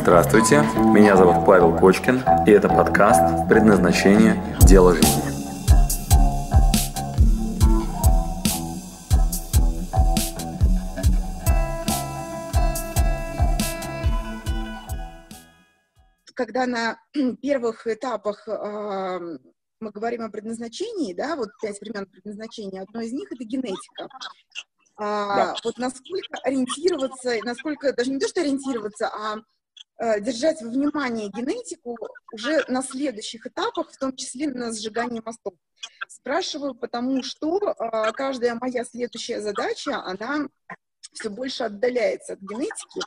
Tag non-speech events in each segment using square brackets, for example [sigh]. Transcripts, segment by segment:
Здравствуйте, меня зовут Павел Кочкин, и это подкаст «Предназначение. Дело жизни». Когда на [clears throat] первых этапах э, мы говорим о предназначении, да, вот пять времен предназначения, одно из них — это генетика. А, да. Вот насколько ориентироваться, насколько, даже не то, что ориентироваться, а держать во внимании генетику уже на следующих этапах, в том числе на сжигании мостов. Спрашиваю, потому что э, каждая моя следующая задача, она все больше отдаляется от генетики,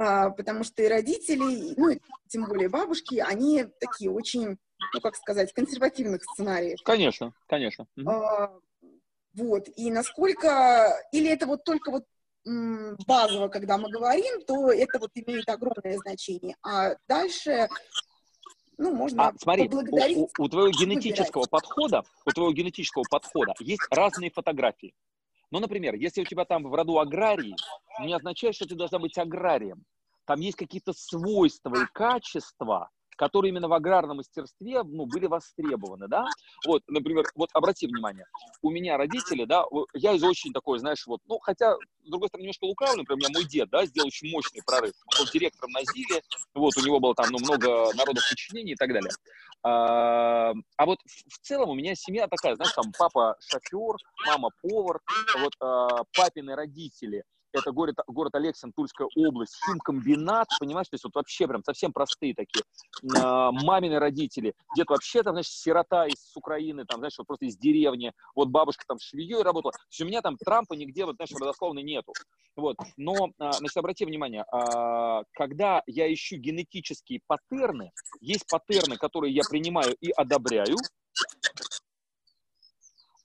э, потому что и родители, ну, и тем более бабушки, они такие очень, ну, как сказать, консервативных сценариев. Конечно, конечно. Э, вот, и насколько, или это вот только вот базово, когда мы говорим, то это вот имеет огромное значение. А дальше, ну, можно а, смотри, поблагодарить. У, у, у твоего генетического выбирать. подхода, у твоего генетического подхода есть разные фотографии. Ну, например, если у тебя там в роду аграрии, не означает, что ты должна быть аграрием. Там есть какие-то свойства и качества, которые именно в аграрном мастерстве ну, были востребованы, да. Вот, например, вот обрати внимание, у меня родители, да, я из очень такой, знаешь, вот, ну, хотя, с другой стороны, немножко лукавлю, например, у меня мой дед, да, сделал очень мощный прорыв. Он был директором на ЗИЛе, вот, у него было там, ну, много народов подчинений и так далее. А, а вот в целом у меня семья такая, знаешь, там папа шофер, мама повар, вот а, папины родители – это город, город Алексин, Тульская область, химкомбинат, понимаешь, то есть вот вообще прям совсем простые такие. А, мамины родители, дед вообще там, знаешь, сирота из Украины, там, знаешь, вот просто из деревни, вот бабушка там швеей работала. То есть у меня там Трампа нигде, вот, знаешь, родословно нету. Вот, но, а, значит, обрати внимание, а, когда я ищу генетические паттерны, есть паттерны, которые я принимаю и одобряю,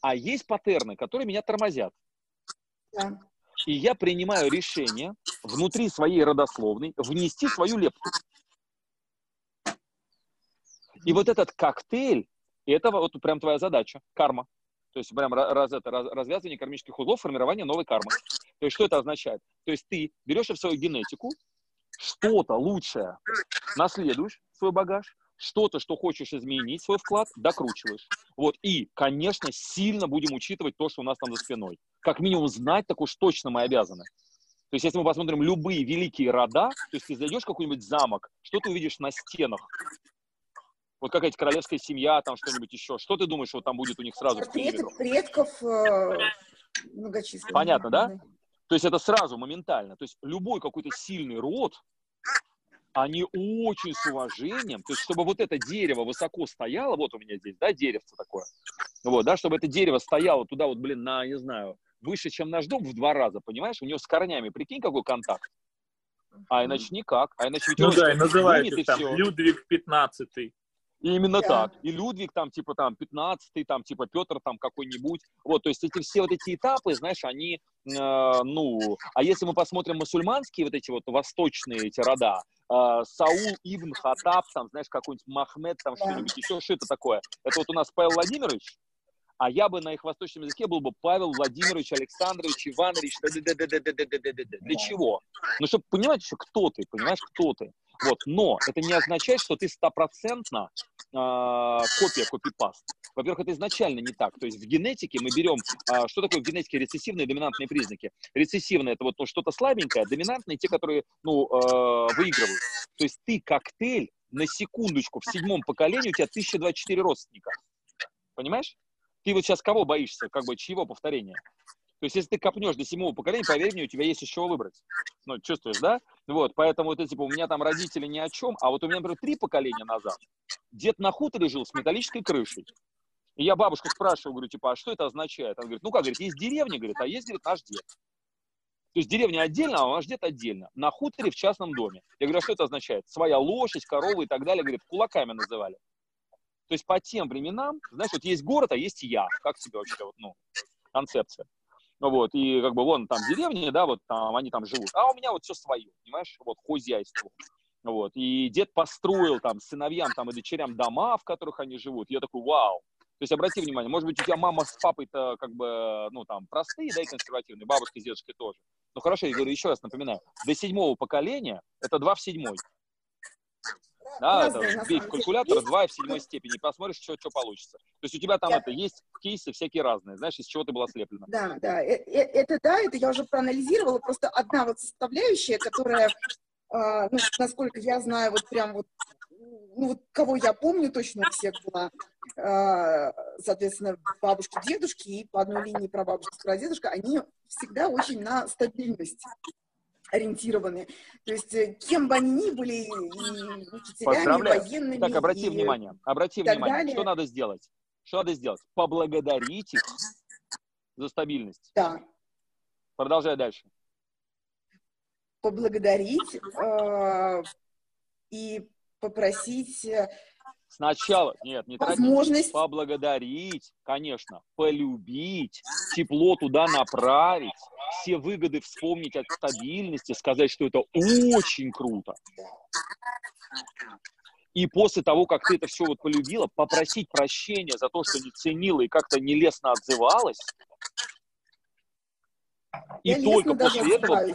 а есть паттерны, которые меня тормозят. Да. И я принимаю решение внутри своей родословной внести свою лепту. И вот этот коктейль, это вот прям твоя задача, карма. То есть прям раз, это, раз, развязывание кармических узлов, формирование новой кармы. То есть что это означает? То есть ты берешь в свою генетику, что-то лучшее наследуешь, свой багаж, что-то, что хочешь изменить, свой вклад, докручиваешь. Вот. И, конечно, сильно будем учитывать то, что у нас там за спиной. Как минимум знать, так уж точно мы обязаны. То есть, если мы посмотрим любые великие рода, то есть ты зайдешь в какой-нибудь замок, что ты увидишь на стенах? Вот какая-то королевская семья, там что-нибудь еще. Что ты думаешь, что там будет у них сразу? Портреты предков э, многочисленных. Понятно, да? То есть это сразу, моментально. То есть любой какой-то сильный род, они очень с уважением, то есть чтобы вот это дерево высоко стояло, вот у меня здесь, да, деревце такое, вот, да, чтобы это дерево стояло туда вот, блин, на, не знаю, выше, чем наш дом в два раза, понимаешь, у него с корнями, прикинь, какой контакт. А иначе никак. А иначе ведь ну да, и называется там все. Людвиг 15 И именно да. так. И Людвиг там, типа, там, 15 там, типа, Петр там какой-нибудь. Вот, то есть эти все вот эти этапы, знаешь, они, э, ну, а если мы посмотрим мусульманские вот эти вот восточные эти рода, э, Саул Ибн Хатаб, там, знаешь, какой-нибудь Махмед, там что-нибудь еще, что это такое? Это вот у нас Павел Владимирович, а я бы на их восточном языке был бы Павел Владимирович Александрович Иванович. Для чего? Ну, чтобы понимать еще, кто ты, понимаешь, кто ты. Вот. Но это не означает, что ты стопроцентно э, копия, копипаст. Во-первых, это изначально не так. То есть в генетике мы берем, э, что такое в генетике рецессивные и доминантные признаки. Рецессивные – это вот ну, что-то слабенькое, доминантные – те, которые ну, э, выигрывают. То есть ты коктейль, на секундочку, в седьмом поколении у тебя 1024 родственника. Понимаешь? Ты вот сейчас кого боишься, как бы, чьего повторения? То есть, если ты копнешь до седьмого поколения, поверь мне, у тебя есть чего выбрать. Ну, чувствуешь, да? Вот, поэтому это, типа, у меня там родители ни о чем, а вот у меня, например, три поколения назад дед на хуторе жил с металлической крышей. И я бабушку спрашиваю, говорю, типа, а что это означает? Она говорит, ну как, говорит, есть деревня, говорит, а есть, говорит, наш дед. То есть деревня отдельно, а наш дед отдельно. На хуторе в частном доме. Я говорю, а что это означает? Своя лошадь, корова и так далее, говорит, кулаками называли. То есть по тем временам, знаешь, вот есть город, а есть я. Как тебе вообще, вот, ну, концепция? Ну вот, и как бы вон там деревни, да, вот там они там живут. А у меня вот все свое, понимаешь, вот хозяйство. Вот, и дед построил там сыновьям там и дочерям дома, в которых они живут. Я такой, вау. То есть обрати внимание, может быть, у тебя мама с папой-то как бы, ну там, простые, да, и консервативные, бабушка с дедушкой тоже. Ну хорошо, я говорю еще раз напоминаю, до седьмого поколения это два в седьмой. Да, это, вбей в калькулятор 2 в седьмой степени, посмотришь, что, что получится. То есть у тебя там я... это есть кейсы всякие разные, знаешь, из чего ты была слеплена. Да, да, э, э, это да, это я уже проанализировала, просто одна вот составляющая, которая, а, ну, насколько я знаю, вот прям вот ну, вот кого я помню точно у всех была, э, соответственно, бабушки, дедушки, и по одной линии прабабушка, прадедушка, они всегда очень на стабильность ориентированы. То есть э, кем бы они ни были, и учителями, военными. Так, обрати и внимание, обрати внимание, далее. что надо сделать? Что надо сделать? Поблагодарить их за стабильность. Да. Продолжай дальше. Поблагодарить э, и попросить э, Сначала, нет, не возможность... тратить, поблагодарить, конечно, полюбить, тепло туда направить, все выгоды вспомнить от стабильности, сказать, что это очень круто. И после того, как ты это все вот полюбила, попросить прощения за то, что не ценила и как-то нелестно отзывалась. И я только после этого...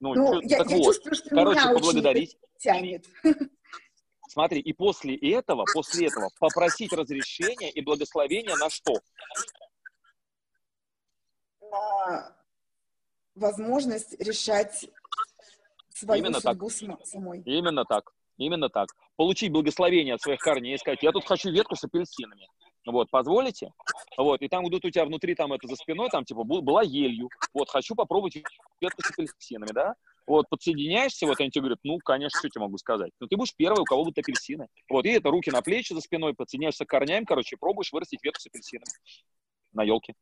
Ну, ну я, так я вот, чувствую, что короче, поблагодарить. Тянет. Смотри, и после этого, после этого попросить разрешения и благословения на что? На возможность решать свою Именно судьбу так. самой. Именно так. Именно так. Получить благословение от своих корней и сказать, я тут хочу ветку с апельсинами. Вот, позволите? Вот, и там идут у тебя внутри, там это за спиной, там типа была елью. Вот, хочу попробовать ветку с апельсинами, да? Вот, подсоединяешься, вот они тебе говорят, ну, конечно, что тебе могу сказать. Но ты будешь первый, у кого будут апельсины. Вот, и это руки на плечи за спиной, подсоединяешься к корнями, короче, пробуешь вырастить ветку с апельсинами на елке.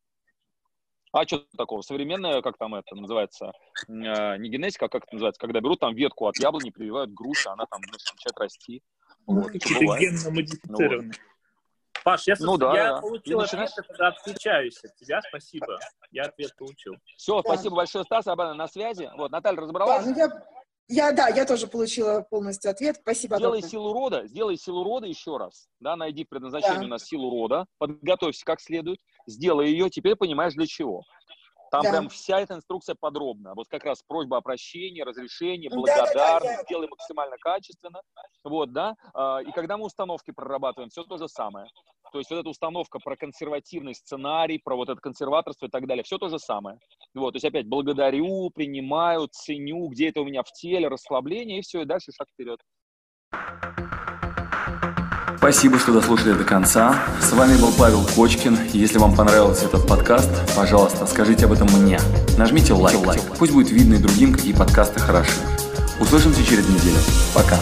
А что такого? Современная, как там это называется, э, не генетика, а как это называется, когда берут там ветку от яблони, прививают груши, она там начинает расти. Вот, генно модифицированные. Ну, вот. Паш, я, ну, да, я да. получил ответ, когда отключаюсь от тебя, спасибо. Я ответ получил. Все, да. спасибо большое, Стас, Абана на связи. Вот, Наталья разобралась? Да, ну я, я, да, я тоже получила полностью ответ. Спасибо. Сделай доктор. силу рода, сделай силу рода еще раз. Да, найди предназначение да. на силу рода, подготовься как следует, сделай ее, теперь понимаешь для чего. Там да. прям вся эта инструкция подробна. Вот как раз просьба о прощении, разрешении, благодарность, да, да, да, сделай максимально качественно. Вот, да. А, и когда мы установки прорабатываем, все то же самое. То есть вот эта установка про консервативный сценарий, про вот это консерваторство и так далее, все то же самое. Вот, то есть опять благодарю, принимаю, ценю, где это у меня в теле, расслабление, и все, и дальше шаг вперед. Спасибо, что дослушали до конца. С вами был Павел Кочкин. Если вам понравился этот подкаст, пожалуйста, скажите об этом мне. Нажмите лайк. лайк. Пусть будет видно и другим, какие подкасты хороши. Услышимся через неделю. Пока.